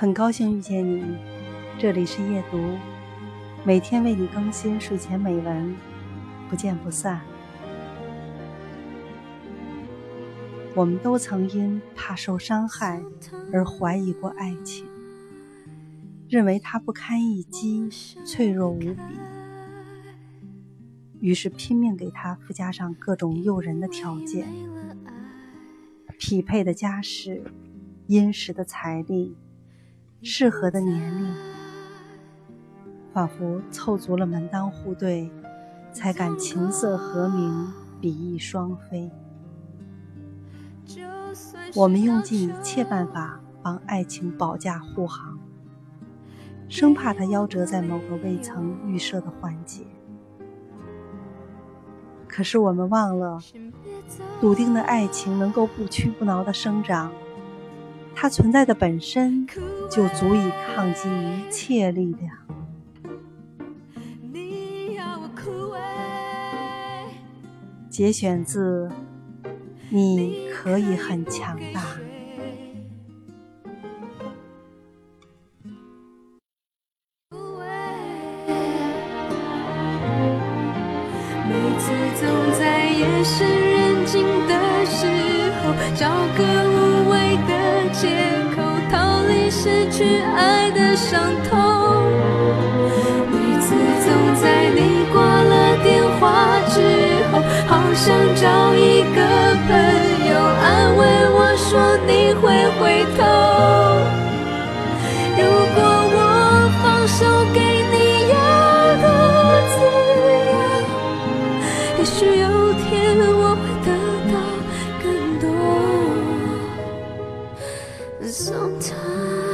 很高兴遇见你，这里是夜读，每天为你更新睡前美文，不见不散。我们都曾因怕受伤害而怀疑过爱情，认为它不堪一击，脆弱无比，于是拼命给它附加上各种诱人的条件：匹配的家世、殷实的财力。适合的年龄，仿佛凑足了门当户对，才敢琴瑟和鸣，比翼双飞。我们用尽一切办法帮爱情保驾护航，生怕它夭折在某个未曾预设的环节。可是我们忘了，笃定的爱情能够不屈不挠的生长。它存在的本身就足以抗击一切力量。节选自《你可以很强大》。借口逃离失去爱的伤痛，每次总在你挂了电话之后，好想找一个朋友安慰我说你会回头。如果我放手给你要的自由，也许有天 Sometimes